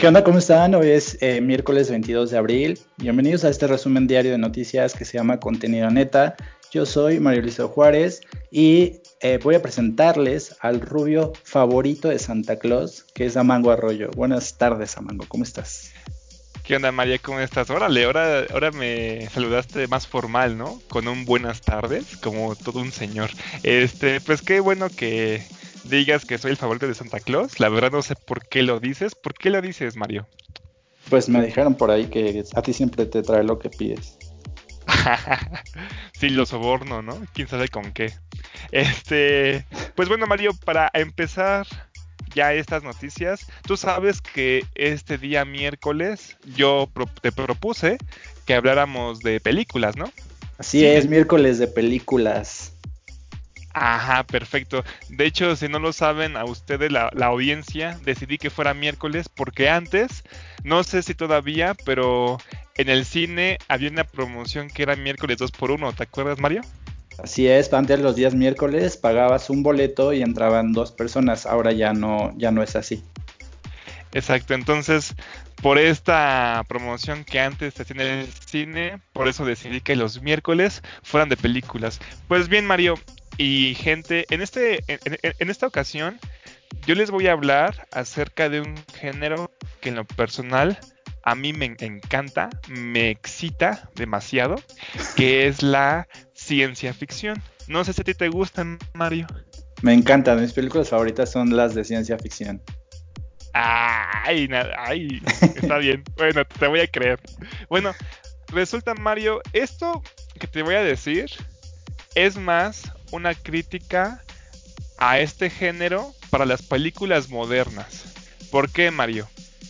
¿Qué onda? ¿Cómo están? Hoy es eh, miércoles 22 de abril. Bienvenidos a este resumen diario de noticias que se llama Contenido Neta. Yo soy Mario Luis Juárez y eh, voy a presentarles al rubio favorito de Santa Claus, que es Amango Arroyo. Buenas tardes, Amango. ¿Cómo estás? ¿Qué onda, María? ¿Cómo estás? Órale, ahora, ahora me saludaste más formal, ¿no? Con un buenas tardes, como todo un señor. Este, pues qué bueno que digas que soy el favorito de Santa Claus. La verdad no sé por qué lo dices. ¿Por qué lo dices, Mario? Pues me dijeron por ahí que a ti siempre te trae lo que pides. sí, lo soborno, ¿no? ¿Quién sabe con qué? Este, pues bueno, Mario, para empezar ya estas noticias. Tú sabes que este día miércoles yo te propuse que habláramos de películas, ¿no? Así es, miércoles de películas. Ajá, perfecto. De hecho, si no lo saben a ustedes, la, la, audiencia, decidí que fuera miércoles porque antes, no sé si todavía, pero en el cine había una promoción que era miércoles 2 por 1 ¿te acuerdas, Mario? Así es, antes los días miércoles pagabas un boleto y entraban dos personas, ahora ya no, ya no es así. Exacto, entonces por esta promoción que antes se hacía en el cine, por eso decidí que los miércoles fueran de películas. Pues bien, Mario y gente, en, este, en, en esta ocasión yo les voy a hablar acerca de un género que en lo personal a mí me encanta, me excita demasiado, que es la ciencia ficción. No sé si a ti te gustan, Mario. Me encantan, mis películas favoritas son las de ciencia ficción. Ay, ay, está bien. Bueno, te voy a creer. Bueno, resulta, Mario, esto que te voy a decir es más una crítica a este género para las películas modernas. ¿Por qué, Mario?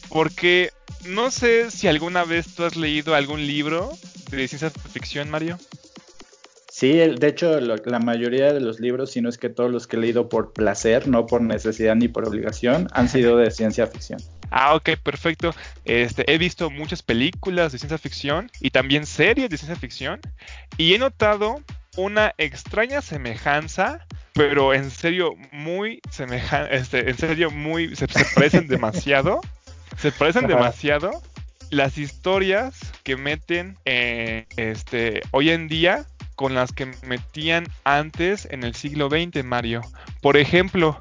Porque no sé si alguna vez tú has leído algún libro de ciencia ficción, Mario. Sí, de hecho, la mayoría de los libros, si no es que todos los que he leído por placer, no por necesidad ni por obligación, han sido de ciencia ficción. Ah, ok, perfecto. Este, he visto muchas películas de ciencia ficción y también series de ciencia ficción y he notado una extraña semejanza, pero en serio muy semejante, este, en serio muy, se, se parecen demasiado se parecen demasiado las historias que meten eh, este, hoy en día con las que metían antes en el siglo XX, Mario. Por ejemplo,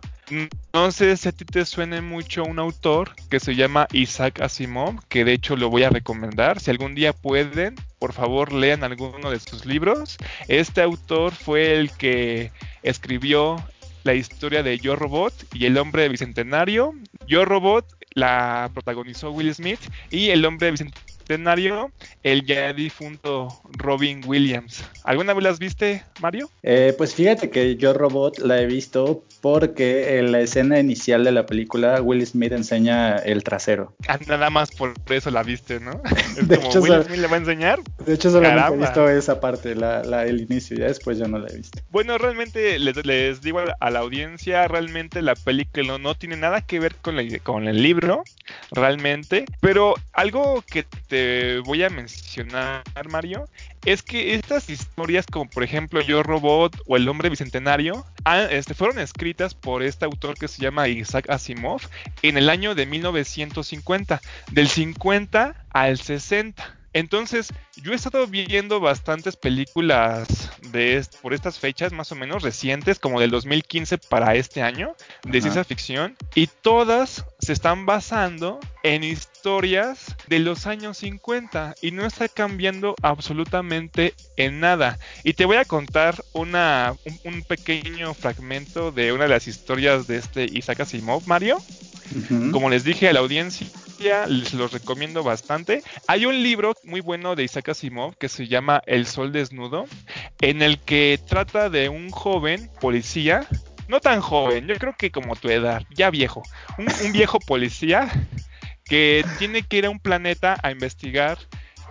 no sé si a ti te suene mucho un autor que se llama Isaac Asimov, que de hecho lo voy a recomendar. Si algún día pueden, por favor lean alguno de sus libros. Este autor fue el que escribió la historia de Yo Robot y el hombre bicentenario. Yo Robot la protagonizó Will Smith y el hombre bicentenario, el ya difunto Robin Williams. ¿Alguna vez las viste, Mario? Eh, pues fíjate que yo Robot la he visto porque en la escena inicial de la película Will Smith enseña el trasero. Ah, nada más por eso la viste, ¿no? de hecho, Will Smith le va a enseñar. De hecho, solamente he visto esa parte, la, el inicio, ya después ya no la he visto. Bueno, realmente les, digo a la audiencia, realmente la película no, tiene nada que ver con, con el libro, realmente, pero algo que te voy a mencionar, Mario, es que estas historias, como por ejemplo Yo Robot o El Hombre Bicentenario, este, fueron escritas por este autor que se llama Isaac Asimov en el año de 1950, del 50 al 60. Entonces, yo he estado viendo bastantes películas de por estas fechas, más o menos recientes, como del 2015 para este año, de ciencia ficción, y todas se están basando en historias de los años 50 y no está cambiando absolutamente en nada. Y te voy a contar una, un, pequeño fragmento de una de las historias de este Isaac Asimov, Mario. Como les dije a la audiencia, les los recomiendo bastante. Hay un libro muy bueno de Isaac Asimov que se llama El Sol Desnudo, en el que trata de un joven policía, no tan joven, yo creo que como tu edad, ya viejo, un, viejo policía que tiene que ir a un planeta a investigar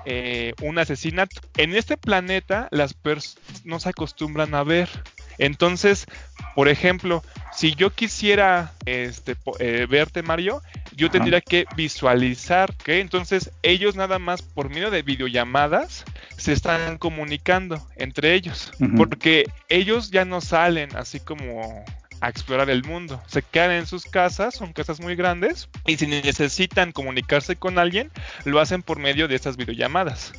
eh, un asesinato. En este planeta las personas no se acostumbran a ver. Entonces, por ejemplo, si yo quisiera este, eh, verte, Mario, yo tendría que visualizar que entonces ellos nada más por medio de videollamadas se están comunicando entre ellos, porque ellos ya no salen así como a explorar el mundo. Se quedan en sus casas, son casas muy grandes, y si necesitan comunicarse con alguien, lo hacen por medio de estas videollamadas.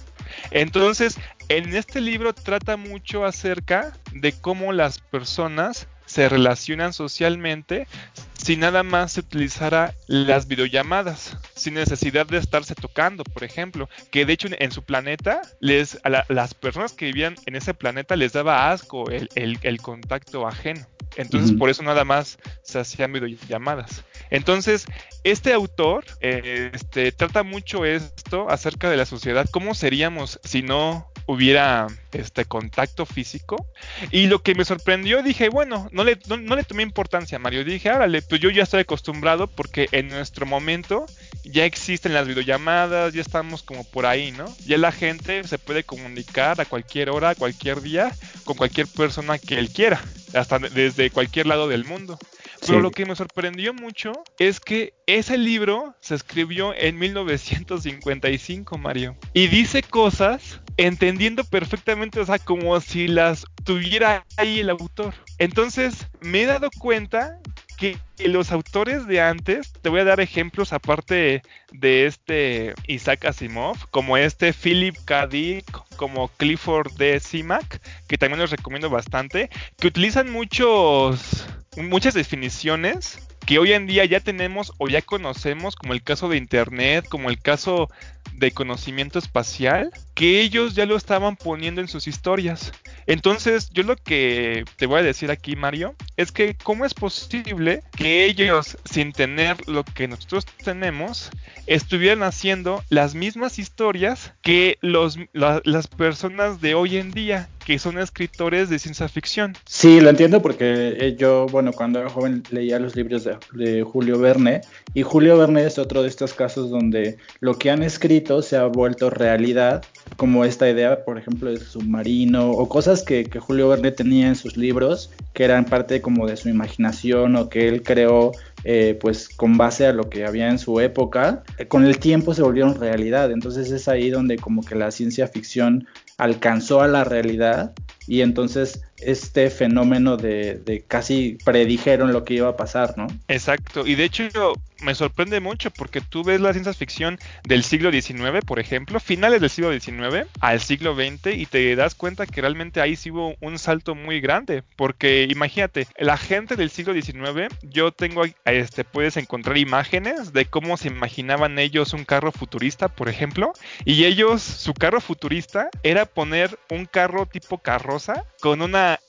Entonces, en este libro trata mucho acerca de cómo las personas se relacionan socialmente si nada más se utilizara las videollamadas, sin necesidad de estarse tocando, por ejemplo, que de hecho en, su planeta, les, a las personas que vivían en ese planeta les daba asco el, contacto ajeno. Entonces, por eso nada más se hacían videollamadas. Entonces, este autor eh, este, trata mucho esto acerca de la sociedad, cómo seríamos si no hubiera este contacto físico. Y lo que me sorprendió, dije, bueno, no le, no, le tomé importancia Mario. Dije, árale, pues yo ya estoy acostumbrado porque en nuestro momento ya existen las videollamadas, ya estamos como por ahí, ¿no? Ya la gente se puede comunicar a cualquier hora, a cualquier día, con cualquier persona que él quiera, hasta desde cualquier lado del mundo. Pero lo que me sorprendió mucho es que ese libro se escribió en 1955, Mario. Y dice cosas entendiendo perfectamente, o sea, como si las tuviera ahí el autor. Entonces, me he dado cuenta que los autores de antes, te voy a dar ejemplos aparte de este Isaac Asimov, como este Philip K. Dick, como Clifford D. Simac, que también los recomiendo bastante, que utilizan muchos muchas definiciones que hoy en día ya tenemos o ya conocemos, como el caso de Internet, como el caso de conocimiento espacial, que ellos ya lo estaban poniendo en sus historias. Entonces, yo lo que te voy a decir aquí, Mario, es que cómo es posible que ellos, sin tener lo que nosotros tenemos, estuvieran haciendo las mismas historias que los, las personas de hoy en día que son escritores de ciencia ficción. Sí, lo entiendo porque eh, yo, bueno, cuando era joven leía los libros de, Julio Verne y Julio Verne es otro de estos casos donde lo que han escrito se ha vuelto realidad, como esta idea, por ejemplo, de submarino o cosas que, Julio Verne tenía en sus libros que eran parte como de su imaginación o que él creó eh, pues con base a lo que había en su época, con el tiempo se volvieron realidad. Entonces es ahí donde como que la ciencia ficción alcanzó a la realidad y entonces este fenómeno de, casi predijeron lo que iba a pasar, ¿no? Exacto, y de hecho me sorprende mucho porque tú ves la ciencia ficción del siglo XIX, por ejemplo, finales del siglo XIX al siglo XX y te das cuenta que realmente ahí sí hubo un salto muy grande, porque imagínate, la gente del siglo XIX, yo tengo, este, puedes encontrar imágenes de cómo se imaginaban ellos un carro futurista, por ejemplo, y ellos, su carro futurista era poner un carro tipo carroza con una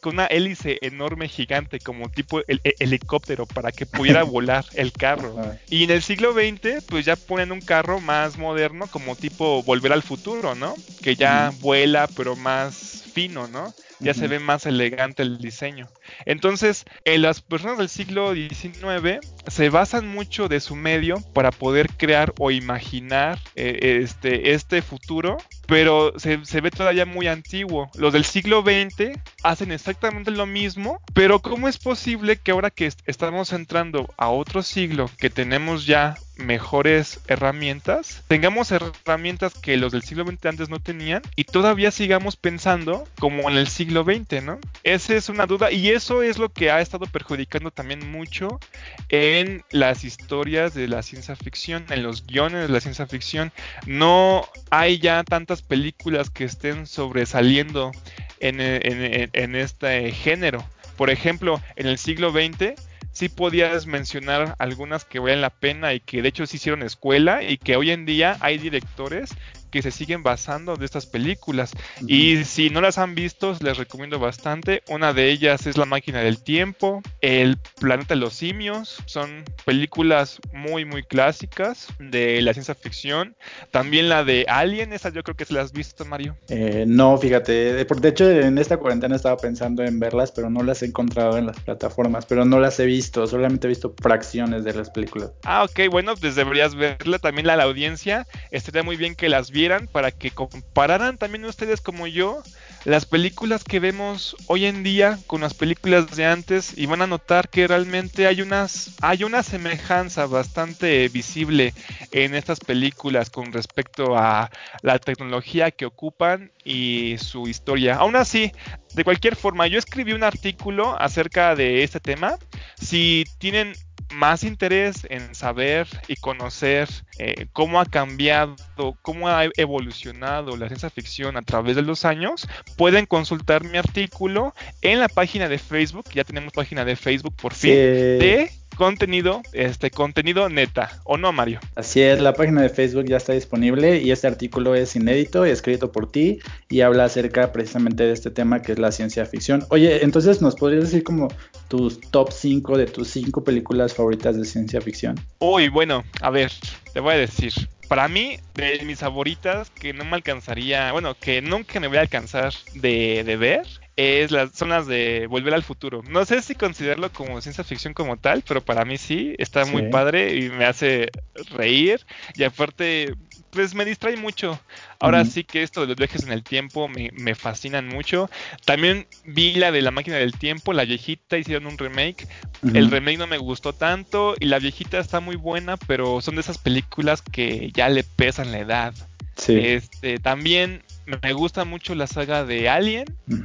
con una hélice enorme gigante como tipo el, helicóptero para que pudiera volar el carro. Y en el siglo XX pues ya ponen un carro más moderno como tipo volver al futuro, ¿no? Que ya vuela pero más fino, ¿no? Ya se ve más elegante el diseño. Entonces, en las personas del siglo XIX se basan mucho de su medio para poder crear o imaginar eh, este, este futuro, pero se, ve todavía muy antiguo. Los del siglo XX hacen exactamente lo mismo, pero ¿cómo es posible que ahora que estamos entrando a otro siglo, que tenemos ya mejores herramientas, tengamos herramientas que los del siglo XX antes no tenían y todavía sigamos pensando como en el siglo XX, ¿no? Esa es una duda y eso es lo que ha estado perjudicando también mucho en las historias de la ciencia ficción, en los guiones de la ciencia ficción. No hay ya tantas películas que estén sobresaliendo en, en este género. Por ejemplo, en el siglo XX sí podías mencionar algunas que valen la pena y que de hecho se hicieron escuela y que hoy en día hay directores que se siguen basando de estas películas. Y si no las han visto, les recomiendo bastante. Una de ellas es La máquina del tiempo, El planeta de los simios. Son películas muy, muy clásicas de la ciencia ficción. También la de Alien, esa yo creo que se las has visto, Mario. Eh, no, fíjate. De hecho, en esta cuarentena estaba pensando en verlas, pero no las he encontrado en las plataformas. Pero no las he visto, solamente he visto fracciones de las películas. Ah, ok, bueno, pues deberías verla también la, la audiencia. Estaría muy bien que las vieran para que compararan también ustedes como yo las películas que vemos hoy en día con las películas de antes y van a notar que realmente hay unas hay una semejanza bastante visible en estas películas con respecto a la tecnología que ocupan y su historia. Aún así, de cualquier forma, yo escribí un artículo acerca de este tema. Si tienen más interés en saber y conocer eh, cómo ha cambiado, cómo ha evolucionado la ciencia ficción a través de los años, pueden consultar mi artículo en la página de Facebook, ya tenemos página de Facebook por fin, de contenido, este contenido neta, ¿o no, Mario? Así es, la página de Facebook ya está disponible y este artículo es inédito, escrito por ti y habla acerca precisamente de este tema que es la ciencia ficción. Oye, entonces nos podrías decir como tus top 5 de tus 5 películas favoritas de ciencia ficción. Uy, bueno, a ver, te voy a decir. Para mí, de mis favoritas, que no me alcanzaría, bueno, que nunca me voy a alcanzar de, de ver, es las zonas de Volver al Futuro. No sé si considerarlo como ciencia ficción como tal, pero para mí sí, está muy padre y me hace reír. Y aparte, pues me distrae mucho. Ahora sí que esto de los viajes en el tiempo me, me, fascinan mucho. También vi la de la máquina del tiempo, la viejita, hicieron un remake. El remake no me gustó tanto y la viejita está muy buena, pero son de esas películas que ya le pesan la edad. Sí. Este, también me gusta mucho la saga de Alien.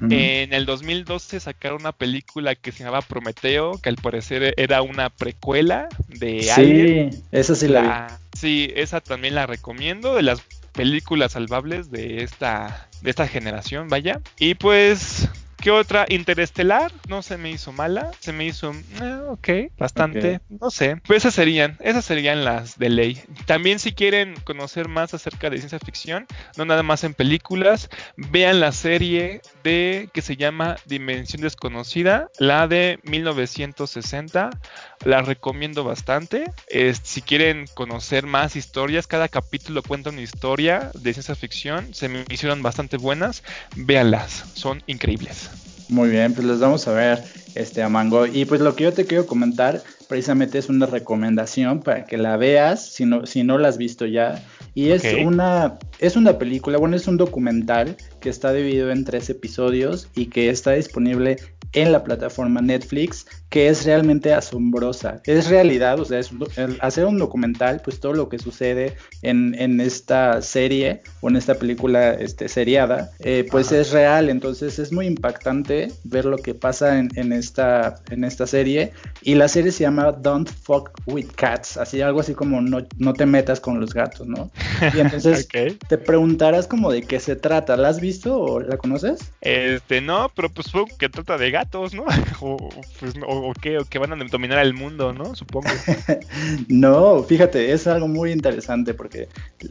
En el 2012 sacaron una película que se llamaba Prometeo, que al parecer era una precuela de Alien. Sí, esa sí la, la Sí, esa también la recomiendo, de las películas salvables de esta, de esta generación, vaya. Y pues ¿Qué otra? Interestelar, no se me hizo mala, se me hizo, eh, ok, bastante, no sé. Pues esas serían, esas serían las de ley. También si quieren conocer más acerca de ciencia ficción, no nada más en películas, vean la serie de que se llama Dimensión Desconocida, la de 1960, la recomiendo bastante. si quieren conocer más historias, cada capítulo cuenta una historia de ciencia ficción, se me hicieron bastante buenas, véanlas, son increíbles. Muy bien, pues les vamos a ver este a Mango. Y pues lo que yo te quiero comentar precisamente es una recomendación para que la veas si no, si no la has visto ya. Y es una es una película, bueno, es un documental que está dividido en tres episodios y que está disponible en la plataforma Netflix que es realmente asombrosa. Es realidad, o sea, es, hacer un documental, pues todo lo que sucede en, en esta serie o en esta película este, seriada, eh, pues es real. Entonces es muy impactante ver lo que pasa en, en, esta, en esta serie. Y la serie se llama Don't Fuck with Cats, así algo así como no, no te metas con los gatos, ¿no? Y entonces te preguntarás como de qué se trata. ¿La has visto o la conoces? Este, no, pero pues que trata de gatos, ¿no? o, pues, o, qué, o que van a dominar el mundo, ¿no? Supongo. no, fíjate, es algo muy interesante porque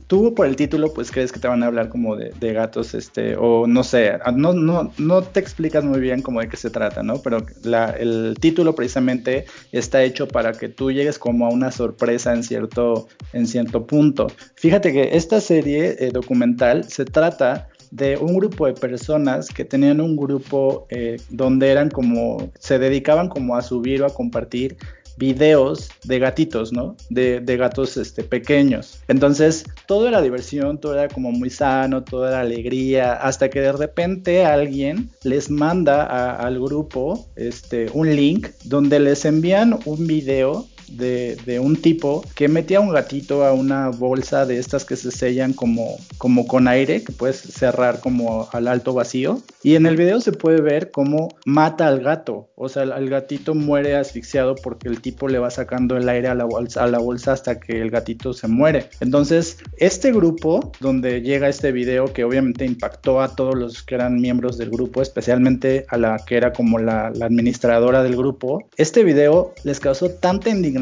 tú por el título pues crees que te van a hablar como de, gatos, este, o no sé, no, no, no te explicas muy bien como de qué se trata, ¿no? Pero la, el título precisamente está hecho para que tú llegues como a una sorpresa en cierto, en cierto punto. Fíjate que esta serie eh, documental se trata de un grupo de personas que tenían un grupo eh, donde eran como, se dedicaban como a subir o a compartir videos de gatitos, ¿no? De, gatos este, pequeños. Entonces, todo era diversión, todo era como muy sano, todo era alegría, hasta que de repente alguien les manda al grupo este, un link donde les envían un video de, un tipo que metía un gatito a una bolsa de estas que se sellan como, como con aire, que puedes cerrar como al alto vacío. Y en el video se puede ver cómo mata al gato. O sea, el, gatito muere asfixiado porque el tipo le va sacando el aire a la, bolsa, hasta que el gatito se muere. Entonces, este grupo, donde llega este video que obviamente impactó a todos los que eran miembros del grupo, especialmente a la que era como la administradora del grupo, este video les causó tanta indignación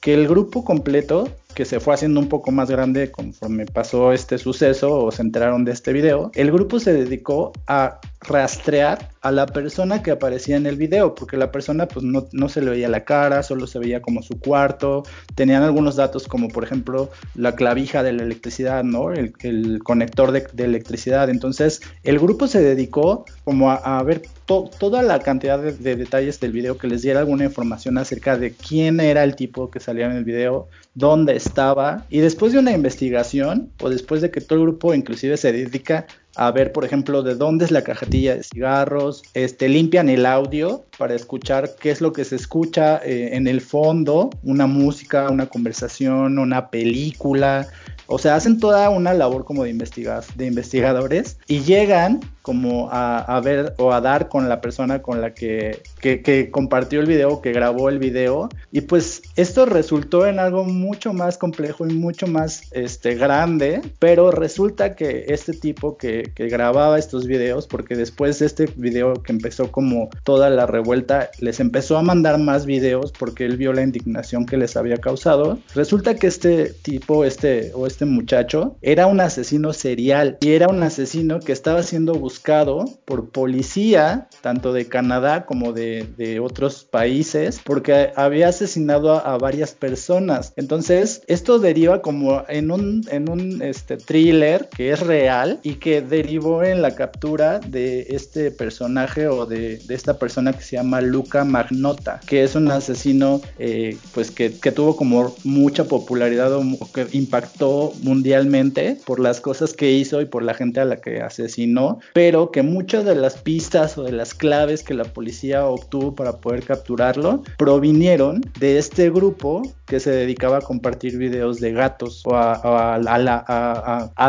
que el grupo completo que se fue haciendo un poco más grande conforme pasó este suceso o se enteraron de este video, el grupo se dedicó a rastrear a la persona que aparecía en el video, porque la persona pues no, no, se le veía la cara, solo se veía como su cuarto, tenían algunos datos como por ejemplo la clavija de la electricidad, ¿no? El, el conector de, electricidad. Entonces el grupo se dedicó como a, a ver toda la cantidad de, de, detalles del video que les diera alguna información acerca de quién era el tipo que salía en el video, dónde estaba, y después de una investigación, o después de que todo el grupo inclusive se dedica a ver, por ejemplo, de dónde es la cajetilla de cigarros, este, limpian el audio para escuchar qué es lo que se escucha eh, en el fondo, una música, una conversación, una película, o sea, hacen toda una labor como de, de investigadores y llegan como a, ver o a dar con la persona con la que, que, compartió el video, que grabó el video. Y pues esto resultó en algo mucho más complejo y mucho más este, grande, pero resulta que este tipo que, que grababa estos videos, porque después de este video que empezó como toda la revuelta, les empezó a mandar más videos porque él vio la indignación que les había causado. Resulta que este tipo, este o este muchacho, era un asesino serial y era un asesino que estaba siendo buscado buscado por policía, tanto de Canadá como de, otros países, porque había asesinado a, varias personas. Entonces, esto deriva como en un, en un este, thriller que es real y que derivó en la captura de este personaje o de, esta persona que se llama Luca Magnota, que es un asesino eh, pues que, tuvo como mucha popularidad o que impactó mundialmente por las cosas que hizo y por la gente a la que asesinó, pero que muchas de las pistas o de las claves que la policía obtuvo para poder capturarlo provinieron de este grupo que se dedicaba a compartir videos de gatos o a,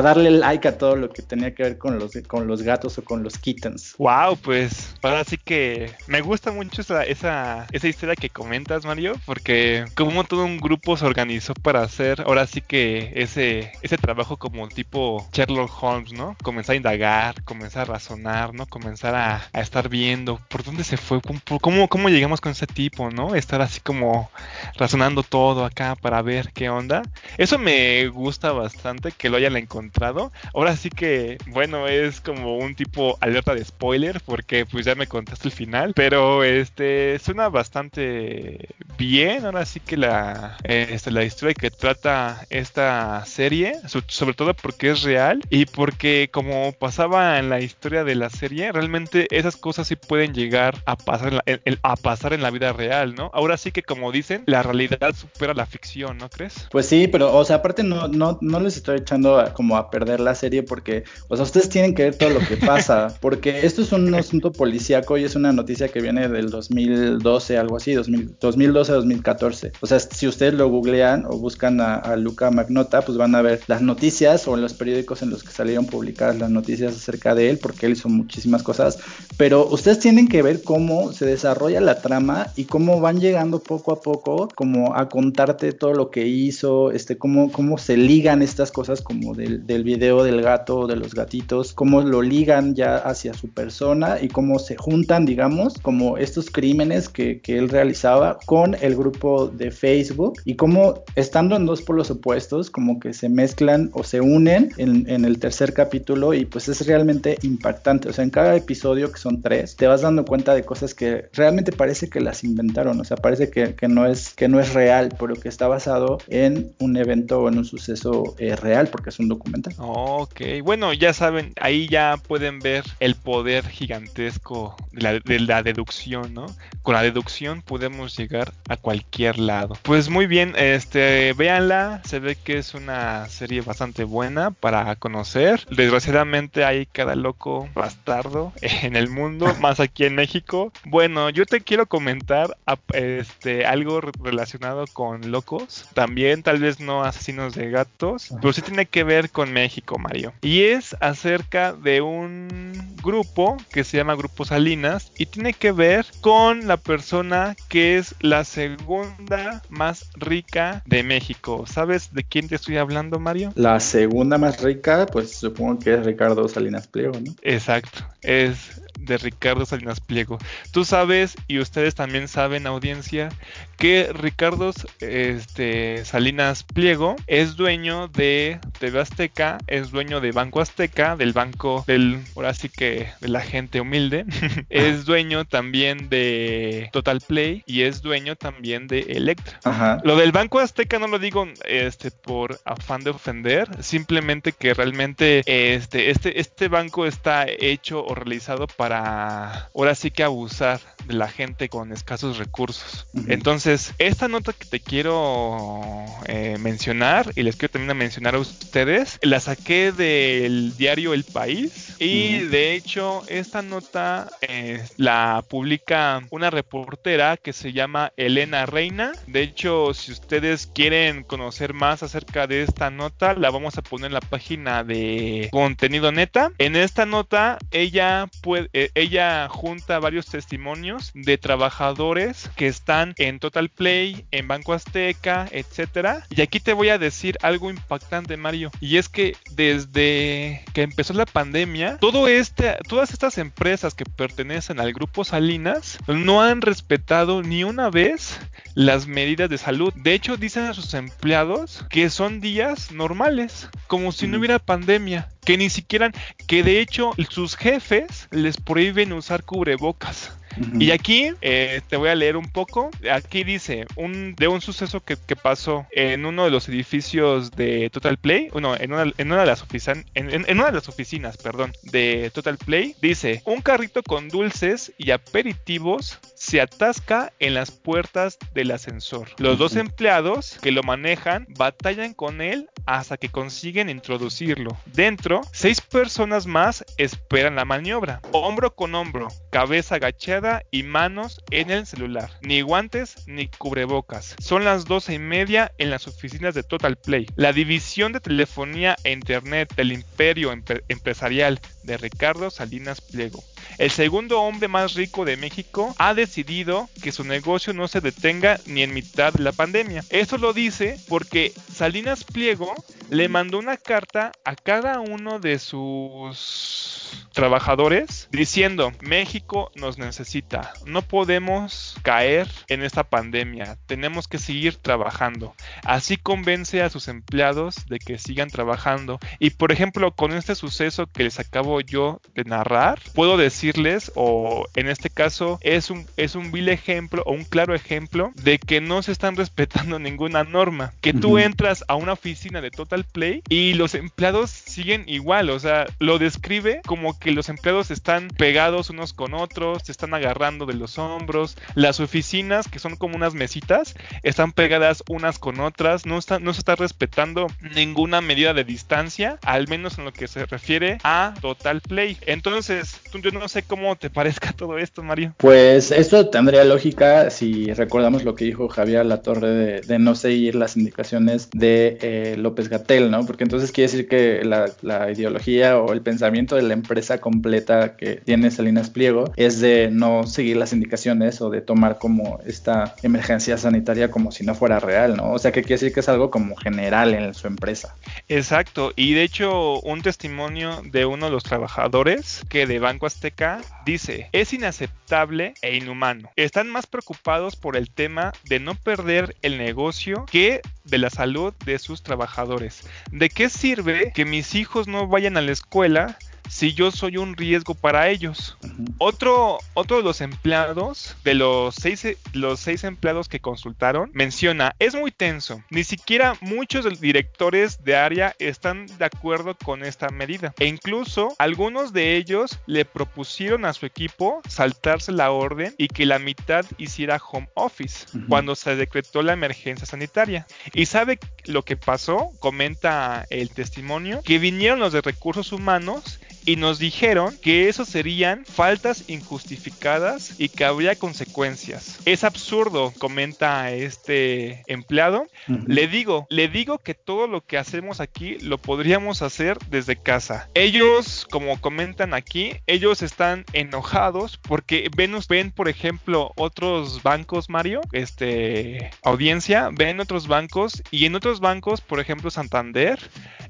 darle like a todo lo que tenía que ver con los, con los gatos o con los kittens. Wow, pues ahora sí que me gusta mucho esa, esa, esa historia que comentas, Mario, porque como todo un grupo se organizó para hacer ahora sí que ese, ese trabajo como tipo Sherlock Holmes, ¿no? Comenzar a indagar, comenzar razonar, ¿no? Comenzar a, estar viendo por dónde se fue, cómo, llegamos con ese tipo, ¿no? Estar así como razonando todo acá para ver qué onda. Eso me gusta bastante que lo hayan encontrado. Ahora sí que, bueno, es como un tipo alerta de spoiler porque pues ya me contaste el final, pero este suena bastante bien. Ahora sí que la, este, la historia que trata esta serie, sobre todo porque es real y porque como pasaba en la historia historia de la serie, realmente esas cosas sí pueden llegar a pasar en la, a pasar en la vida real, ¿no? Ahora sí que como dicen, la realidad supera la ficción, ¿no crees? Pues sí, pero o sea, aparte no, no, no les estoy echando como a perder la serie porque, o sea, ustedes tienen que ver todo lo que pasa, porque esto es un asunto policíaco y es una noticia que viene del 2012, algo así, 2012-2014. O sea, si ustedes lo googlean o buscan a, a Luca Magnota, pues van a ver las noticias o en los periódicos en los que salieron publicadas las noticias acerca de él, porque él hizo muchísimas cosas, pero ustedes tienen que ver cómo se desarrolla la trama y cómo van llegando poco a poco como a contarte todo lo que hizo, este, cómo, cómo se ligan estas cosas como del, del video del gato, de los gatitos, cómo lo ligan ya hacia su persona y cómo se juntan, digamos, como estos crímenes que, que él realizaba con el grupo de Facebook y cómo estando en dos polos opuestos, como que se mezclan o se unen en, en el tercer capítulo y pues es realmente impactante. O sea, en cada episodio, que son tres, te vas dando cuenta de cosas que realmente parece que las inventaron. O sea, parece que, no, es, que no es real, pero que está basado en un evento o en un suceso eh, real, porque es un documental. Ok, bueno, ya saben, ahí ya pueden ver el poder gigantesco de la, de la deducción, ¿no? Con la deducción podemos llegar a cualquier lado. Pues muy bien, este, véanla, se ve que es una serie bastante buena para conocer. Desgraciadamente hay cada loco bastardo en el mundo, más aquí en México. Bueno, yo te quiero comentar este, algo relacionado con locos. También, tal vez no asesinos de gatos, pero sí tiene que ver con México, Mario. Y es acerca de un grupo que se llama Grupo Salinas y tiene que ver con la persona que es la segunda más rica de México. ¿Sabes de quién te estoy hablando, Mario? La segunda más rica, pues supongo que es Ricardo Salinas Pliego, ¿no? Exacto, es de Ricardo Salinas Pliego. Tú sabes y ustedes también saben, audiencia, que Ricardo este, Salinas Pliego es dueño de TV Azteca, es dueño de Banco Azteca, del banco del, ahora sí que de la gente humilde, es dueño también de Total Play y es dueño también de Electra. Lo del Banco Azteca no lo digo este, por afán de ofender, simplemente que realmente este, este, este banco está hecho o realizado para ahora sí que abusar de la gente con escasos recursos. Entonces, esta nota que te quiero eh, mencionar y les quiero también mencionar a ustedes. La saqué del diario El País y de hecho esta nota eh, la publica una reportera que se llama Elena Reina. De hecho, si ustedes quieren conocer más acerca de esta nota, la vamos a poner en la página de contenido neta. En esta nota ella puede, eh, ella junta varios testimonios de trabajadores que están en Total Play, en Banco Azteca, etcétera. Y aquí te voy a decir algo impactante, Mario, y es que desde que empezó la pandemia, todo este, todas estas empresas que pertenecen al grupo Salinas no han respetado ni una vez las medidas de salud. De hecho, dicen a sus empleados que son días normales, como si no hubiera pandemia que ni siquiera, que de hecho sus jefes les prohíben usar cubrebocas. Y aquí eh, te voy a leer un poco. Aquí dice un, de un suceso que, pasó en uno de los edificios de Total Play, bueno, en una, en una de las oficinas, en, una de las oficinas, perdón, de Total Play. Dice un carrito con dulces y aperitivos se atasca en las puertas del ascensor. Los dos empleados que lo manejan batallan con él hasta que consiguen introducirlo. Dentro, seis personas más esperan la maniobra, hombro con hombro, cabeza agachada y manos en el celular. Ni guantes ni cubrebocas. Son las doce y media en las oficinas de Total Play. La división de telefonía e internet del imperio empresarial de Ricardo Salinas Pliego. El segundo hombre más rico de México ha decidido que su negocio no se detenga ni en mitad de la pandemia. Esto lo dice porque Salinas Pliego le mandó una carta a cada uno de sus trabajadores diciendo México nos necesita, no podemos caer en esta pandemia, tenemos que seguir trabajando. Así convence a sus empleados de que sigan trabajando. Y por ejemplo con este suceso que les acabo yo de narrar, puedo decirles o en este caso es un, es un vil ejemplo o un claro ejemplo de que no se están respetando ninguna norma, que tú entras a una oficina de Total Play y los empleados siguen igual, o sea, lo describe como que los empleados están pegados unos con otros, se están agarrando de los hombros. Las oficinas, que son como unas mesitas, están pegadas unas con otras. No, está, no se está respetando ninguna medida de distancia, al menos en lo que se refiere a Total Play. Entonces, yo no sé cómo te parezca todo esto, Mario. Pues esto tendría lógica si recordamos lo que dijo Javier La Torre de, no seguir las indicaciones de eh, López Gatel, ¿no? Porque entonces quiere decir que la, la ideología o el pensamiento de la empresa completa que tiene Salinas Pliego es de no seguir las indicaciones o de tomar como esta emergencia sanitaria como si no fuera real, ¿no? O sea, que quiere decir que es algo como general en su empresa. Exacto, y de hecho un testimonio de uno de los trabajadores que de Banco Azteca dice, es inaceptable e inhumano. Están más preocupados por el tema de no perder el negocio que de la salud de sus trabajadores. ¿De qué sirve que mis hijos no vayan a la escuela si yo soy un riesgo para ellos. otro, otro de los empleados, de los seis, los seis empleados que consultaron, menciona, es muy tenso. Ni siquiera muchos directores de área están de acuerdo con esta medida. E incluso algunos de ellos le propusieron a su equipo saltarse la orden y que la mitad hiciera home office cuando se decretó la emergencia sanitaria. ¿Y sabe lo que pasó? Comenta el testimonio, que vinieron los de recursos humanos y nos dijeron que eso serían faltas injustificadas y que habría consecuencias. Es absurdo, comenta este empleado. Le digo, le digo que todo lo que hacemos aquí lo podríamos hacer desde casa. Ellos, como comentan aquí, ellos están enojados porque ven, ven por ejemplo, otros bancos, Mario, este, audiencia, ven otros bancos y en otros bancos, por ejemplo, Santander,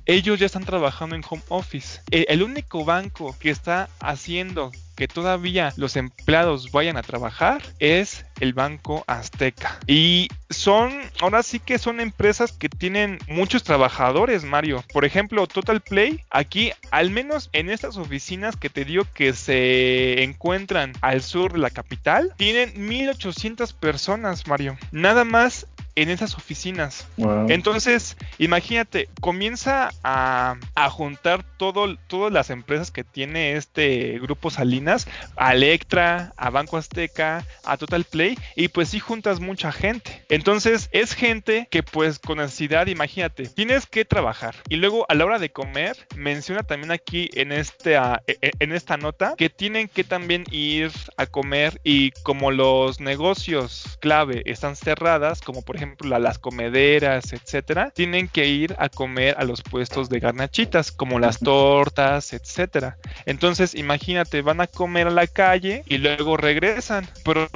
ellos ya están trabajando en home office. Eh, el único banco que está haciendo que todavía los empleados vayan a trabajar es el Banco Azteca. Y son, ahora sí que son empresas que tienen muchos trabajadores, Mario. Por ejemplo, Total Play, aquí, al menos en estas oficinas que te digo que se encuentran al sur de la capital, tienen 1800 personas, Mario. Nada más en esas oficinas. Entonces, imagínate, comienza a, juntar todo, todas las empresas que tiene este grupo Salinas, a Electra, a Banco Azteca, a Total Play, y pues sí juntas mucha gente. Entonces, es gente que pues con necesidad, imagínate, tienes que trabajar. Y luego a la hora de comer, menciona también aquí en, este, e, e, en esta nota que tienen que también ir a comer y como los negocios clave están cerradas, como por ejemplo las comederas, etcétera, tienen que ir a comer a los puestos de garnachitas, como las tortas, etcétera. Entonces, imagínate, van a comer a la calle y luego regresan, pero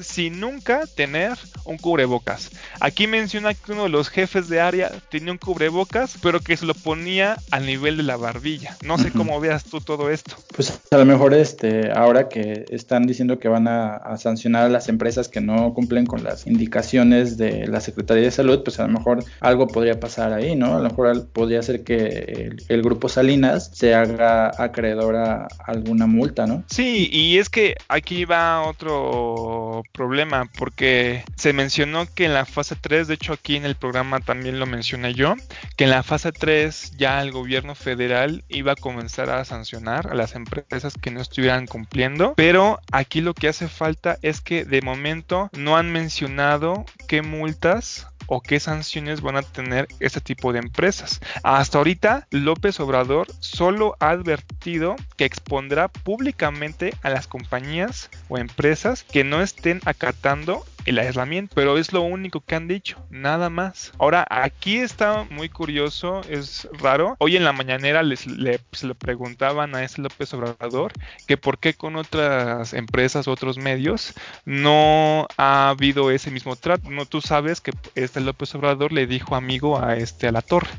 sin nunca tener un cubrebocas. Aquí menciona que uno de los jefes de área tenía un cubrebocas, pero que se lo ponía al nivel de la barbilla. No sé cómo veas tú todo esto. Pues a lo mejor este, ahora que están diciendo que van a, sancionar a las empresas que no cumplen con las indicaciones de la Secretaría de Salud, pues a lo mejor algo podría pasar ahí, ¿no? A lo mejor podría ser que el, grupo Salinas se haga acreedor a alguna multa, ¿no? Sí, y es que aquí va otro problema, porque se mencionó que en la fase 3, de hecho aquí en el programa también lo mencioné yo, que en la fase 3 ya el gobierno federal iba a comenzar a sancionar a las empresas que no estuvieran cumpliendo, pero aquí lo que hace falta es que de momento no han mencionado qué multas o qué sanciones van a tener este tipo de empresas. Hasta ahorita, López Obrador solo ha advertido que expondrá públicamente a las compañías o empresas que no estén acatando el aislamiento, pero es lo único que han dicho, nada más. Ahora, aquí está muy curioso, es raro. Hoy en la mañanera les, le, se le preguntaban a ese López Obrador que por qué con otras empresas, otros medios, no ha habido ese mismo trato. No, tú sabes que este López Obrador le dijo amigo a este a la torre.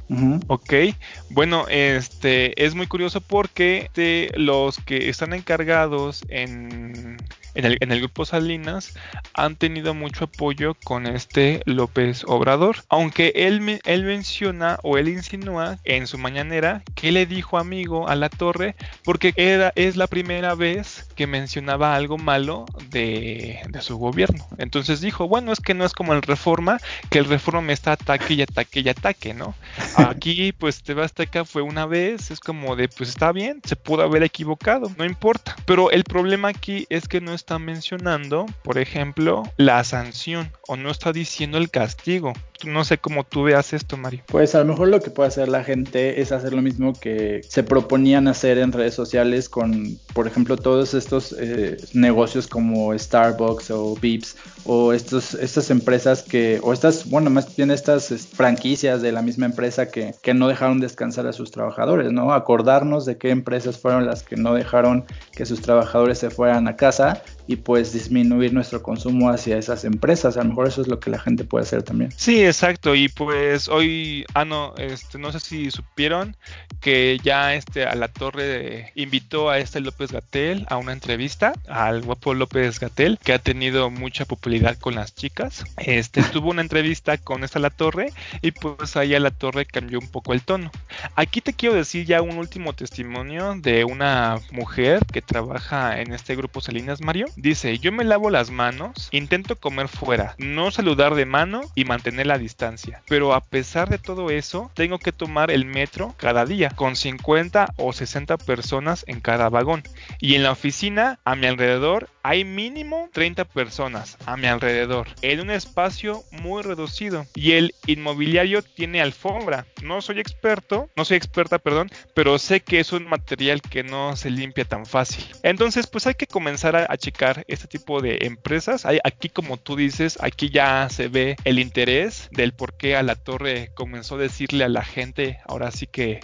Ok, bueno, este es muy curioso porque de los que están encargados en en el, grupo Salinas han tenido mucho apoyo con este López Obrador. Aunque él, él menciona o él insinúa en su mañanera que le dijo amigo a la torre porque era, es la primera vez que mencionaba algo malo de, de su gobierno. Entonces dijo, bueno, es que no es como el Reforma, que el Reforma me está ataque y ataque y ataque, ¿no? Aquí pues Tebasteca fue una vez, es como de, pues está bien, se pudo haber equivocado, no importa. Pero el problema aquí es que no está mencionando, por ejemplo, la sanción o no está diciendo el castigo. No sé cómo tú veas esto, Mario. Pues a lo mejor lo que puede hacer la gente es hacer lo mismo que se proponían hacer en redes sociales con, por ejemplo, todos estos eh, negocios como Starbucks o Vips o estos, estas empresas que, o estas, bueno, más bien estas franquicias de la misma empresa que, que no dejaron descansar a sus trabajadores, ¿no? Acordarnos de qué empresas fueron las que no dejaron que sus trabajadores se fueran a casa y pues disminuir nuestro consumo hacia esas empresas. A lo mejor eso es lo que la gente puede hacer también. Sí, exacto. Y pues hoy, ah, no, este, no sé si supieron que ya este a la torre invitó a este López Gatel a una entrevista, al guapo López Gatel, que ha tenido mucha popularidad con las chicas. Este tuvo una entrevista con esta la torre y pues ahí a la torre cambió un poco el tono. Aquí te quiero decir ya un último testimonio de una mujer que trabaja en este grupo Salinas Mario Dice, yo me lavo las manos, intento comer fuera, no saludar de mano y mantener la distancia. Pero a pesar de todo eso, tengo que tomar el metro cada día, con 50 o 60 personas en cada vagón. Y en la oficina, a mi alrededor, hay mínimo 30 personas a mi alrededor, en un espacio muy reducido. Y el inmobiliario tiene alfombra. No soy experto, no soy experta, perdón, pero sé que es un material que no se limpia tan fácil. Entonces, pues hay que comenzar a, checar este tipo de empresas. Aquí, como tú dices, aquí ya se ve el interés del por qué a la torre comenzó a decirle a la gente, ahora sí que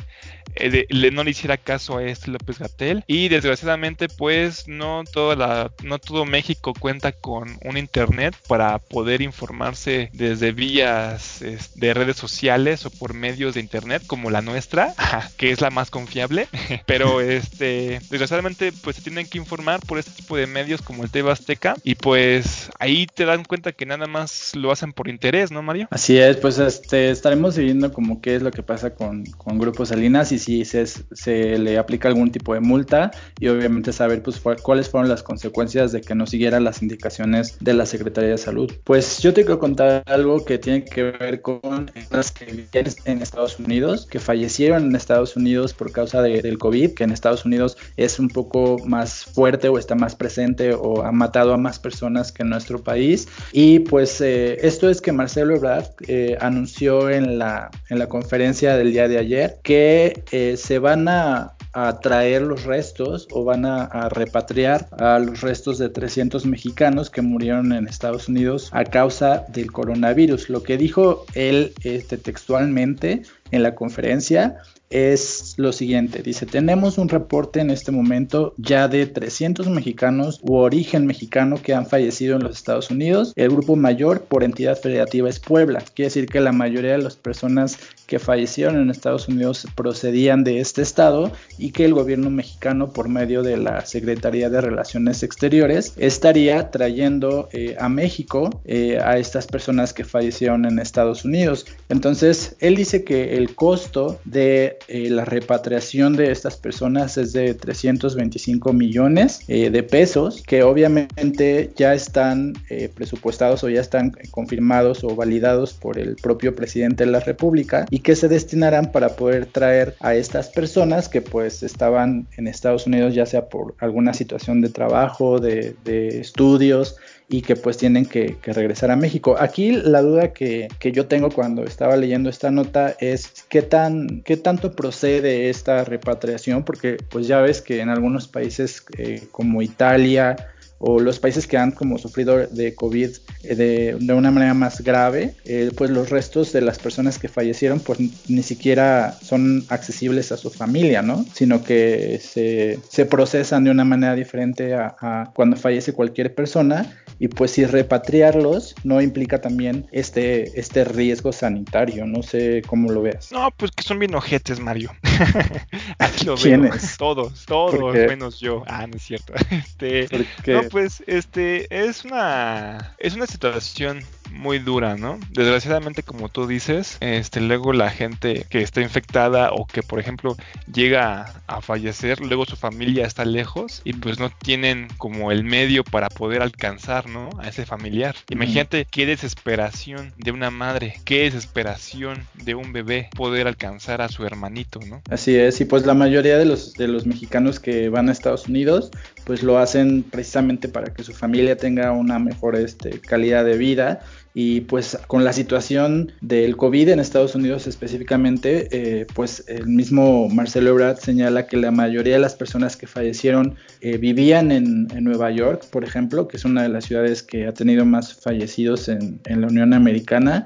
eh, no le hiciera caso a este López Gatel y desgraciadamente pues no toda no todo México cuenta con un internet para poder informarse desde vías de redes sociales o por medios de internet como la nuestra que es la más confiable pero este desgraciadamente pues se tienen que informar por este tipo de medios como el TV Azteca y pues ahí te dan cuenta que nada más lo hacen por interés, ¿no, Mario? Así es, pues este, estaremos viendo como qué es lo que pasa con, con Grupo Salinas y si se, se, le aplica algún tipo de multa y obviamente saber pues cuáles fueron las consecuencias de que no siguiera las indicaciones de la Secretaría de Salud. Pues yo te quiero contar algo que tiene que ver con las que vivían en Estados Unidos, que fallecieron en Estados Unidos por causa de, del COVID, que en Estados Unidos es un poco más fuerte o está más presente o ha matado a más personas que en nuestro país. Y pues eh, esto es que Marcelo Ebrard eh, anunció en la, en la conferencia del día de ayer que eh, se van a a traer los restos o van a, repatriar a los restos de 300 mexicanos que murieron en Estados Unidos a causa del coronavirus. Lo que dijo él este, textualmente en la conferencia es lo siguiente. Dice, tenemos un reporte en este momento ya de 300 mexicanos u origen mexicano que han fallecido en los Estados Unidos. El grupo mayor por entidad federativa es Puebla. Quiere decir que la mayoría de las personas que fallecieron en Estados Unidos procedían de este estado y que el gobierno mexicano por medio de la Secretaría de Relaciones Exteriores estaría trayendo eh, a México eh, a estas personas que fallecieron en Estados Unidos. Entonces, él dice que el costo de eh, la repatriación de estas personas es de 325 millones eh, de pesos, que obviamente ya están eh, presupuestados o ya están confirmados o validados por el propio presidente de la República y que se destinarán para poder traer a estas personas que pues estaban en Estados Unidos ya sea por alguna situación de trabajo, de, de estudios, y que pues tienen que, regresar a México. Aquí la duda que, yo tengo cuando estaba leyendo esta nota es qué, tan, qué tanto procede esta repatriación, porque pues ya ves que en algunos países eh, como Italia, o los países que han como sufrido de COVID eh, de, una manera más grave, eh, pues los restos de las personas que fallecieron pues ni siquiera son accesibles a su familia, ¿no? Sino que se, se procesan de una manera diferente a, a, cuando fallece cualquier persona y pues si repatriarlos no implica también este, este riesgo sanitario, no sé cómo lo veas. No, pues que son bien ojetes, Mario. Así lo ¿Quiénes? Todos, todos, menos yo. Ah, no es cierto. Este, no, pues, este, es una, es una situación muy dura, ¿no? Desgraciadamente, como tú dices, este, luego la gente que está infectada o que, por ejemplo, llega a fallecer, luego su familia está lejos y pues no tienen como el medio para poder alcanzar, ¿no? A ese familiar. Imagínate qué desesperación de una madre, qué desesperación de un bebé poder alcanzar a su hermanito, ¿no? Así es, y pues la mayoría de los, de los mexicanos que van a Estados Unidos, pues lo hacen precisamente para que su familia tenga una mejor este, calidad de vida y pues con la situación del COVID en Estados Unidos específicamente, eh, pues el mismo Marcelo Ebrard señala que la mayoría de las personas que fallecieron eh, vivían en, Nueva York, por ejemplo, que es una de las ciudades que ha tenido más fallecidos en, la Unión Americana.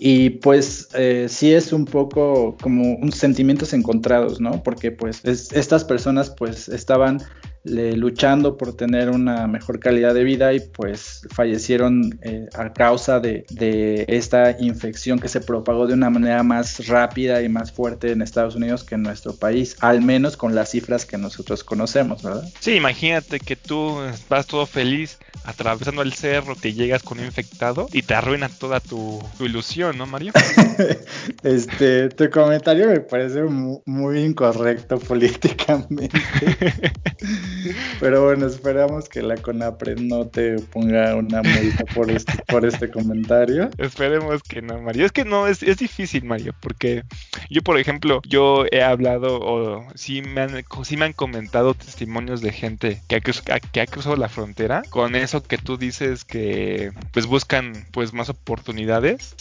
Y pues eh, sí es un poco como un sentimientos encontrados, ¿no? Porque pues estas personas pues estaban luchando por tener una mejor calidad de vida y pues fallecieron eh, a causa de, esta infección que se propagó de una manera más rápida y más fuerte en Estados Unidos que en nuestro país, al menos con las cifras que nosotros conocemos, ¿verdad? Sí, imagínate que tú vas todo feliz atravesando el cerro, te llegas con un infectado y te arruina toda tu, ilusión, ¿no, Mario? este, tu comentario me parece muy, muy incorrecto políticamente. Pero bueno, esperamos que la CONAPRED no te ponga una multa por este, por este comentario. Esperemos que no, Mario. Es que no, es, es difícil, Mario, porque yo, por ejemplo, yo he hablado o sí me han, sí me han comentado testimonios de gente que ha, que ha cruzado la frontera con eso que tú dices que pues buscan pues más oportunidades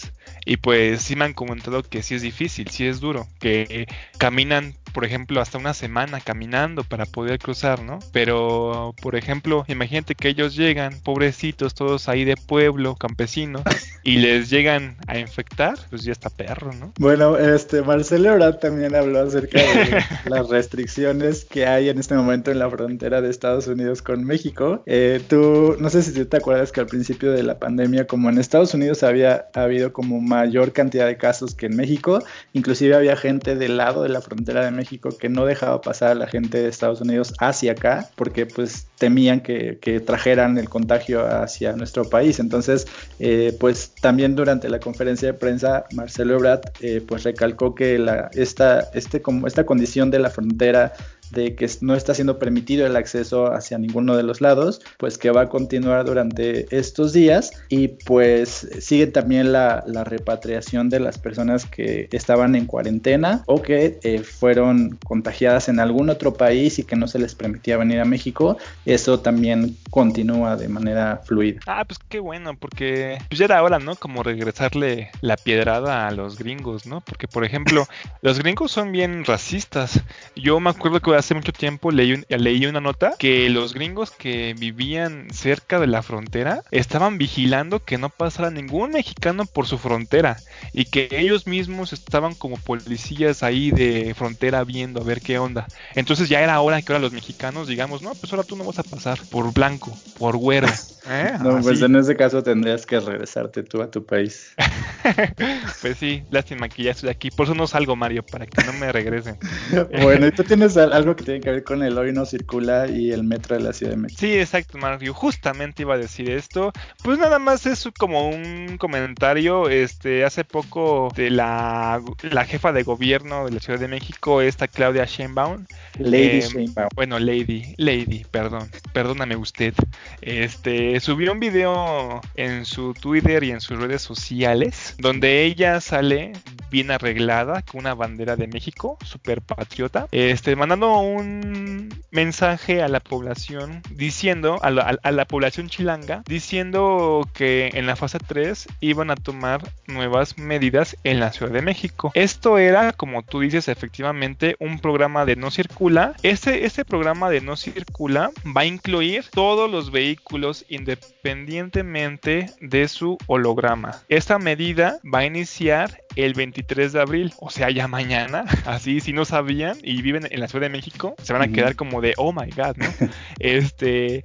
y pues sí me han comentado que sí es difícil, sí es duro, que caminan por ejemplo, hasta una semana caminando para poder cruzar, ¿no? Pero, por ejemplo, imagínate que ellos llegan, pobrecitos, todos ahí de pueblo, campesinos, y les llegan a infectar, pues ya está perro, ¿no? Bueno, este, Marcelo Ebrard también habló acerca de las restricciones que hay en este momento en la frontera de Estados Unidos con México. Eh, tú, no sé si te acuerdas que al principio de la pandemia, como en Estados Unidos había habido como mayor cantidad de casos que en México. Inclusive había gente del lado de la frontera de México que no dejaba pasar a la gente de Estados Unidos hacia acá porque pues temían que, trajeran el contagio hacia nuestro país. Entonces, eh, pues también durante la conferencia de prensa, Marcelo Ebrard eh, pues recalcó que esta, este, como esta condición de la frontera de que no está siendo permitido el acceso hacia ninguno de los lados, pues que va a continuar durante estos días y pues sigue también la, repatriación de las personas que estaban en cuarentena o que eh, fueron contagiadas en algún otro país y que no se les permitía venir a México, eso también continúa de manera fluida. Ah, pues qué bueno, porque pues ya era hora, ¿no? Como regresarle la piedrada a los gringos, ¿no? Porque, por ejemplo, los gringos son bien racistas. Yo me acuerdo que hace mucho tiempo leí, leí una nota que los gringos que vivían cerca de la frontera estaban vigilando que no pasara ningún mexicano por su frontera y que ellos mismos estaban como policías ahí de frontera viendo a ver qué onda. Entonces ya era hora que ahora los mexicanos digamos, no, pues ahora tú no vas a pasar por blanco, por güero. ¿eh? No, pues en ese caso tendrías que regresarte tú a tu país. pues sí, lástima que ya estoy aquí. Por eso no salgo, Mario, para que no me regresen. bueno, ¿y tú tienes algo que tiene que ver con el hoy no circula y el metro de la Ciudad de México. Sí, exacto, Mario. Justamente iba a decir esto. Pues nada más es como un comentario. Este, hace poco de la, la jefa de gobierno de la Ciudad de México, esta Claudia Sheinbaum. Lady em, Sheinbaum. Bueno, Lady, Lady, perdón, perdóname usted. Este, subió un video en su Twitter y en sus redes sociales donde ella sale bien arreglada con una bandera de México, super patriota, este, mandando un mensaje a la población diciendo, a la, población chilanga, diciendo que en la fase 3 iban a tomar nuevas medidas en la Ciudad de México. Esto era, como tú dices, efectivamente un programa de no circula. Este, este programa de no circula va a incluir todos los vehículos independientemente de su holograma. Esta medida va a iniciar el 23 de abril, o sea, ya mañana. Así, si no sabían y viven en la Ciudad de México, se van a quedar como de, oh my god, ¿no? este,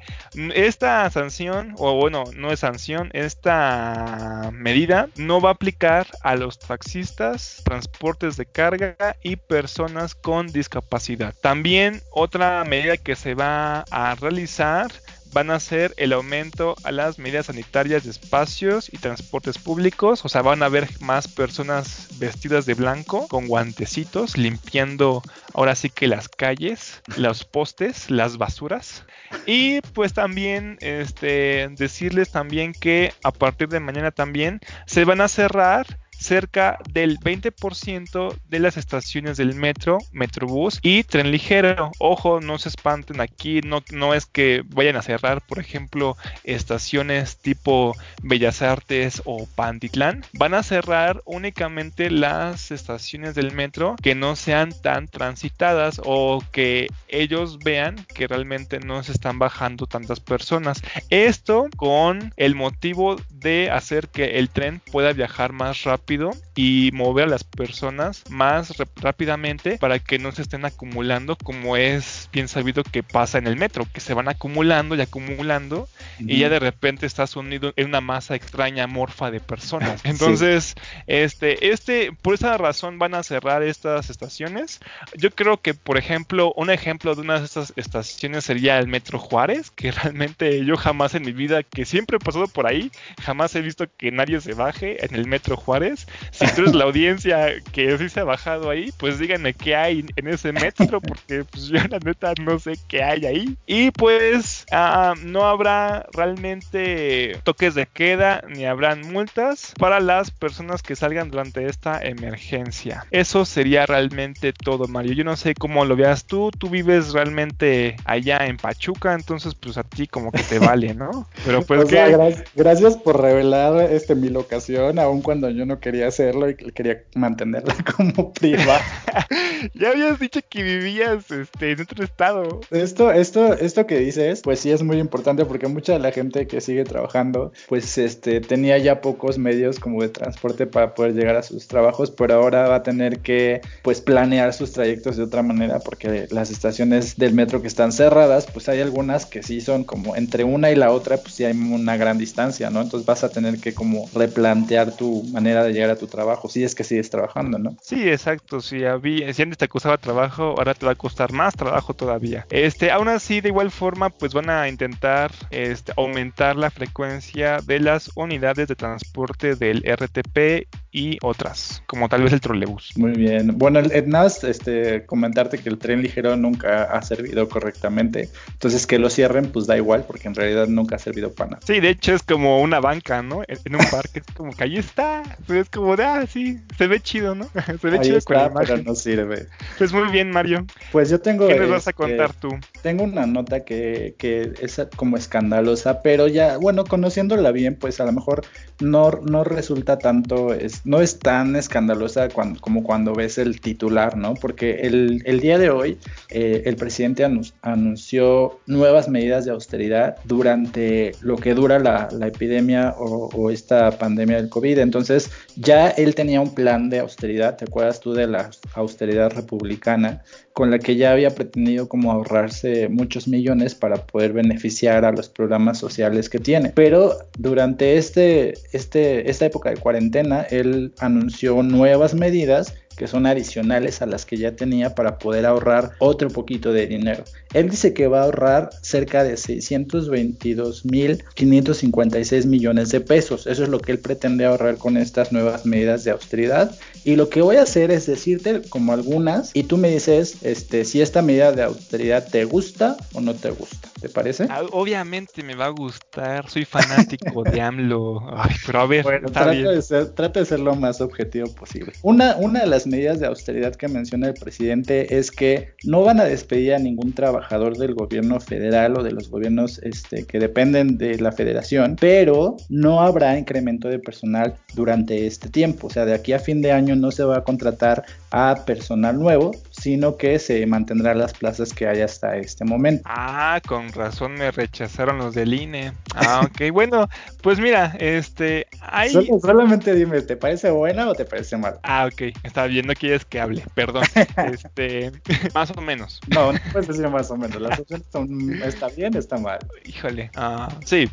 esta sanción, o bueno, no es sanción, esta medida no va a aplicar a los taxistas, transportes de carga y personas con discapacidad. También otra medida que se va a realizar van a ser el aumento a las medidas sanitarias de espacios y transportes públicos. O sea, van a haber más personas vestidas de blanco con guantecitos limpiando ahora sí que las calles, los postes, las basuras. Y pues también este, decirles también que a partir de mañana también se van a cerrar cerca del 20% de las estaciones del metro, metrobús y tren ligero. Ojo, no se espanten aquí, no, no es que vayan a cerrar, por ejemplo, estaciones tipo Bellas Artes o Pantitlán. Van a cerrar únicamente las estaciones del metro que no sean tan transitadas o que ellos vean que realmente no se están bajando tantas personas. Esto con el motivo de hacer que el tren pueda viajar más rápido y mover a las personas más rápidamente para que no se estén acumulando como es bien sabido que pasa en el metro, que se van acumulando y acumulando y ya de repente estás unido en una masa extraña morfa de personas. Entonces, este, este, por esa razón van a cerrar estas estaciones. Yo creo que, por ejemplo, un ejemplo de una de estas estaciones sería el Metro Juárez, que realmente yo jamás en mi vida, que siempre he pasado por ahí, jamás he visto que nadie se baje en el Metro Juárez. Si tú eres la audiencia que sí se ha bajado ahí, pues díganme qué hay en ese metro, porque pues yo la neta no sé qué hay ahí. Y pues ah, no habrá realmente toques de queda ni habrán multas para las personas que salgan durante esta emergencia. Eso sería realmente todo, Mario. Yo no sé cómo lo veas tú. Tú vives realmente allá en Pachuca, entonces pues a ti como que te vale, ¿no? Pero pues gracias, gracias por revelar este mi locación, aun cuando yo no quería hacerlo y quería mantenerla como privada. ya habías dicho que vivías este, en otro estado. Esto, esto, esto que dices, pues sí es muy importante porque mucha de la gente que sigue trabajando, pues este, tenía ya pocos medios como de transporte para poder llegar a sus trabajos, pero ahora va a tener que pues planear sus trayectos de otra manera porque las estaciones del metro que están cerradas, pues hay algunas que sí son como entre una y la otra, pues sí hay una gran distancia, ¿no? Entonces vas a tener que como replantear tu manera de llegar a tu trabajo, si es que sigues trabajando, ¿no? Sí, exacto, si, había, si antes te costaba trabajo, ahora te va a costar más trabajo todavía. Este, aún así, de igual forma, pues van a intentar este, aumentar la frecuencia de las unidades de transporte del RTP y otras, como tal vez el trolebús. Muy bien. Bueno, el, nada este, comentarte que el tren ligero nunca ha servido correctamente. Entonces que lo cierren, pues da igual, porque en realidad nunca ha servido para nada. Sí, de hecho es como una banca, ¿no? En, un parque es como que ahí está. Pues es como de, ah, sí, se ve chido, ¿no? se ve chido con la pero no sirve. Pues muy bien, Mario. Pues yo tengo. ¿Qué nos vas a este, contar tú? Tengo una nota que, que es como escandalosa, pero ya, bueno, conociéndola bien, pues a lo mejor no, no resulta tanto. Es, no es tan escandalosa como cuando ves el titular, ¿no? Porque el, día de hoy eh, el presidente anunció nuevas medidas de austeridad durante lo que dura la, epidemia o, esta pandemia del COVID. Entonces ya él tenía un plan de austeridad, ¿te acuerdas tú de la austeridad republicana? Con la que ya había pretendido como ahorrarse muchos millones para poder beneficiar a los programas sociales que tiene. Pero durante este, este, esta época de cuarentena, él anunció nuevas medidas que son adicionales a las que ya tenía para poder ahorrar otro poquito de dinero. Él dice que va a ahorrar cerca de 622.556 millones de pesos. Eso es lo que él pretende ahorrar con estas nuevas medidas de austeridad. Y lo que voy a hacer es decirte como algunas y tú me dices este, si esta medida de austeridad te gusta o no te gusta. ¿Te parece? Ah, obviamente me va a gustar, soy fanático de AMLO. Ay, pero a ver, trata, De ser, trata de ser lo más objetivo posible. Una, una de las medidas de austeridad que menciona el presidente es que no van a despedir a ningún trabajador del gobierno federal o de los gobiernos este, que dependen de la federación, pero no habrá incremento de personal durante este tiempo. O sea, de aquí a fin de año no se va a contratar a personal nuevo, sino que se mantendrá las plazas que hay hasta este momento. Ah, con razón me rechazaron los del INE. Ah, ok, bueno, pues mira, este, hay... solamente dime, ¿te parece buena o te parece mal? Ah, ok, está bien, no quieres que hable, perdón. este, más o menos. No, no puedes decir más o menos, las opciones son, está bien, está mal. Híjole, ah, sí.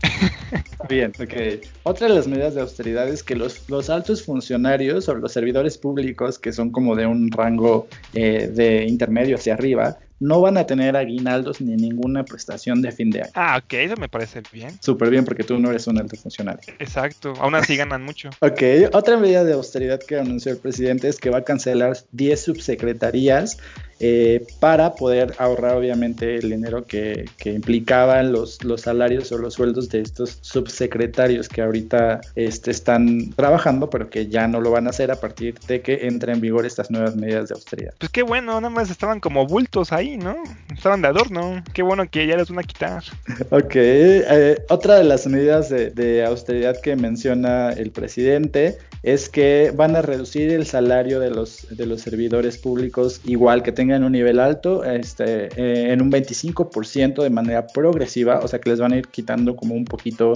está bien, ok. Otra de las medidas de austeridad es que los, los altos funcionarios o los servidores públicos, que son como de un rango eh, de intermedio hacia arriba, no van a tener aguinaldos ni ninguna prestación de fin de año. Ah, ok, eso me parece bien. Súper bien, porque tú no eres un alto funcionario. Exacto, aún así ganan mucho. ok, otra medida de austeridad que anunció el presidente es que va a cancelar 10 subsecretarías eh, para poder ahorrar obviamente el dinero que, implicaban los, los salarios o los sueldos de estos subsecretarios que ahorita este, están trabajando, pero que ya no lo van a hacer a partir de que entren en vigor estas nuevas medidas de austeridad. Pues qué bueno, nada más estaban como bultos ahí, ¿no? Estaban de adorno. Qué bueno que ya les van a quitar. ok, eh, otra de las medidas de, de austeridad que menciona el presidente es que van a reducir el salario de los, de los servidores públicos igual que tengan en un nivel alto, este, eh, en un 25% de manera progresiva, o sea que les van a ir quitando como un poquito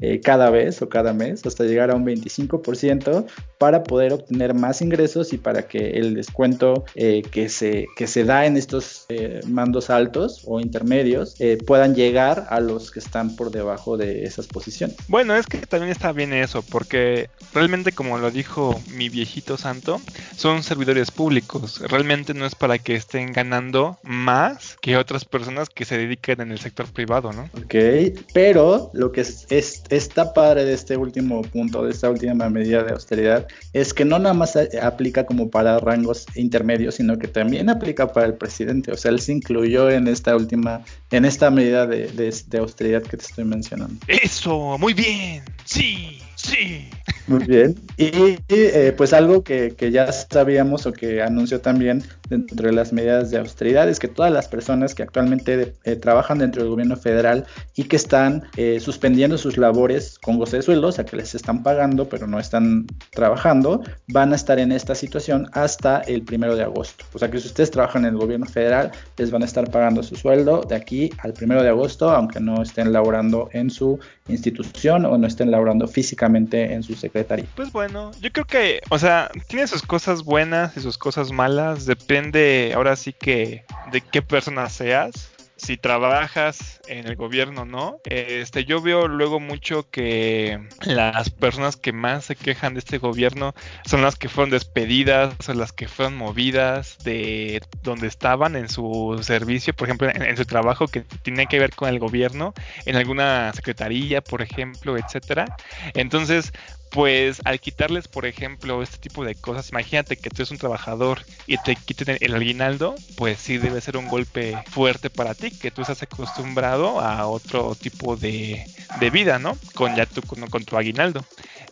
eh, cada vez o cada mes hasta llegar a un 25% para poder obtener más ingresos y para que el descuento eh, que, se, que se da en estos eh, mandos altos o intermedios puedan llegar a los que están por debajo de esas posiciones. Bueno, es que también está bien eso, porque realmente como lo dijo mi viejito santo, son servidores públicos, realmente no es para que estén ganando más que otras personas que se dediquen en el sector privado, ¿no? Ok, pero lo que es está padre de este último punto, de esta última medida de austeridad, es que no nada más aplica como para rangos intermedios, sino que también aplica para el presidente. O sea, él se incluyó en esta última, en esta medida de, de austeridad que te estoy mencionando. Eso, muy bien, sí, sí. Muy bien. Y, eh, pues algo que, ya sabíamos o que anunció también dentro de las medidas de austeridad es que todas las personas que actualmente eh, trabajan dentro del gobierno federal y que están eh, suspendiendo sus labores con goce de sueldo, o sea que les están pagando pero no están trabajando, van a estar en esta situación hasta el primero de agosto. O sea que si ustedes trabajan en el gobierno federal, les van a estar pagando su sueldo de aquí al primero de agosto, aunque no estén laborando en su institución o no estén laborando físicamente en su secretaría. Pues bueno, yo creo que, o sea, tiene sus cosas buenas y sus cosas malas, depende ahora sí que de qué persona seas. Si trabajas en el gobierno, ¿no? Este, yo veo luego mucho que las personas que más se quejan de este gobierno son las que fueron despedidas o las que fueron movidas de donde estaban en su servicio, por ejemplo, en, su trabajo que tiene que ver con el gobierno, en alguna secretaría, por ejemplo, etcétera. Entonces, pues al quitarles, por ejemplo, este tipo de cosas, imagínate que tú eres un trabajador y te quiten el aguinaldo, pues sí debe ser un golpe fuerte para ti, que tú estás acostumbrado a otro tipo de, vida, ¿no? Con ya tu, con tu aguinaldo.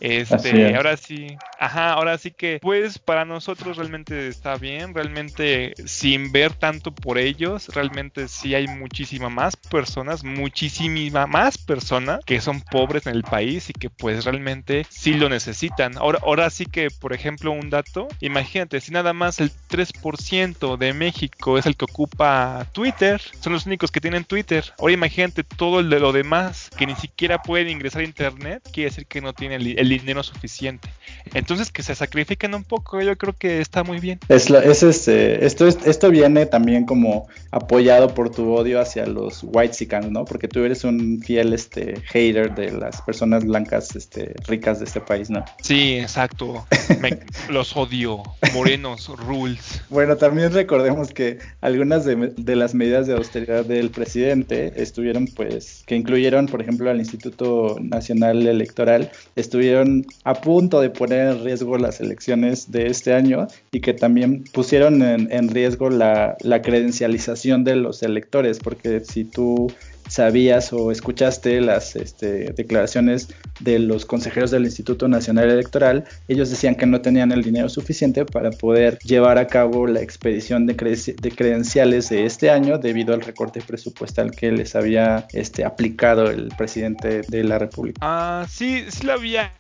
Este, ahora sí, ajá, ahora sí que, pues para nosotros realmente está bien, realmente sin ver tanto por ellos, realmente sí hay muchísimas más personas, muchísimas más personas que son pobres en el país y que pues realmente sí lo necesitan. Ahora, ahora sí que, por ejemplo, un dato, imagínate, si nada más el 3% de México es el que ocupa Twitter, son los únicos que tienen Twitter. Ahora imagínate todo el de lo demás que ni siquiera pueden ingresar a internet, quiere decir que no tienen el dinero suficiente. Entonces que se sacrifiquen un poco, yo creo que está muy bien. Es, es este, esto, esto viene también como apoyado por tu odio hacia los white ¿no? Porque tú eres un fiel este, hater de las personas blancas este, ricas de este país, ¿no? Sí, exacto. los odio. Morenos, rules. Bueno, también recordemos que algunas de, de las medidas de austeridad del presidente estuvieron, pues, que incluyeron, por ejemplo, al Instituto Nacional Electoral, estuvieron a punto de poner en riesgo las elecciones de este año y que también pusieron en, riesgo la, la credencialización de los electores, porque si tú sabías o escuchaste las este, declaraciones de los consejeros del Instituto Nacional Electoral, ellos decían que no tenían el dinero suficiente para poder llevar a cabo la expedición de, credenciales de este año debido al recorte presupuestal que les había este, aplicado el presidente de la República. Ah, sí, sí lo había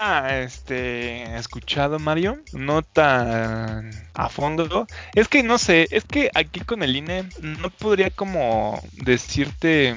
este, escuchado, Mario. No tan a fondo. Es que no sé, es que aquí con el INE no podría como decirte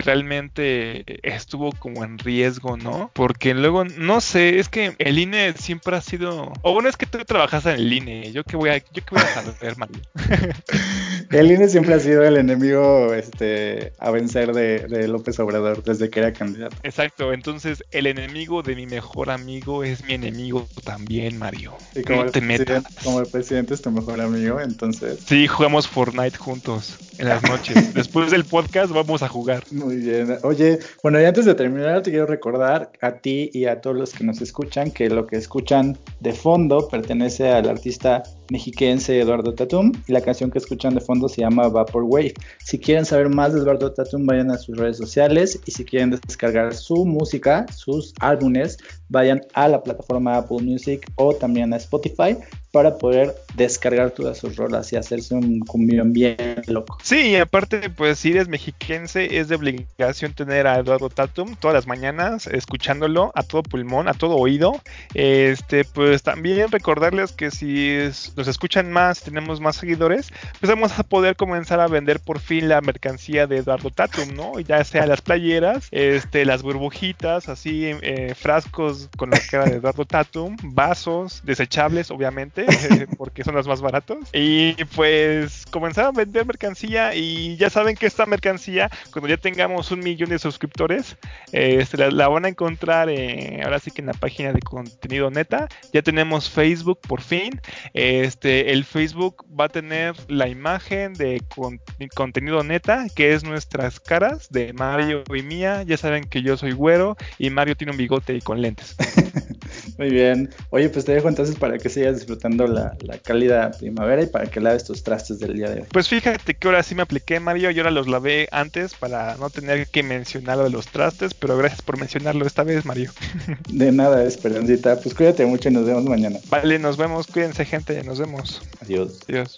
realmente estuvo como en riesgo, ¿no? Porque luego, no sé, es que el INE siempre ha sido... O bueno, es que tú trabajas en el INE, yo que voy a, yo que voy a saber, Mario. el INE siempre ha sido el enemigo este, a vencer de, López Obrador desde que era candidato. Exacto, entonces el enemigo de mi mejor amigo es mi enemigo también, Mario. Y como, el, te presidente, como el presidente es tu mejor amigo, entonces... Sí, jugamos Fortnite juntos en las noches. Después del podcast vamos a jugar. Muy bien. Oye, bueno, y antes de terminar, te quiero recordar a ti y a todos los que nos escuchan que lo que escuchan de fondo pertenece al artista mexiquense Eduardo Tatum y la canción que escuchan de fondo se llama Vaporwave. Si quieren saber más de Eduardo Tatum, vayan a sus redes sociales y si quieren descargar su música, sus álbumes, vayan a la plataforma Apple Music o también a Spotify para poder descargar todas sus rolas y hacerse un cumbión bien loco. Sí, y aparte, pues si eres mexiquense, es de obligación tener a Eduardo Tatum todas las mañanas escuchándolo a todo pulmón, a todo oído. Este, pues también recordarles que si nos escuchan más, tenemos más seguidores, pues vamos a poder comenzar a vender por fin la mercancía de Eduardo Tatum, ¿no? Ya sea las playeras, este, las burbujitas, así, eh, frascos con la cara de Eduardo Tatum, vasos desechables, obviamente porque son los más baratos. Y pues comenzaron a vender mercancía y ya saben que esta mercancía, cuando ya tengamos un millón de suscriptores, este, la, van a encontrar eh, ahora sí que en la página de contenido neta. Ya tenemos Facebook por fin. Este, el Facebook va a tener la imagen de contenido neta, que es nuestras caras de Mario y mía. Ya saben que yo soy güero y Mario tiene un bigote y con lentes. Muy bien. Oye, pues te dejo entonces para que sigas disfrutando la, la cálida primavera y para que laves tus trastes del día de hoy. Pues fíjate que ahora sí me apliqué, Mario, y ahora los lavé antes para no tener que mencionar lo de los trastes, pero gracias por mencionarlo esta vez, Mario. De nada, Esperancita. Pues cuídate mucho y nos vemos mañana. Vale, nos vemos. Cuídense, gente. Nos vemos. Adiós. Adiós.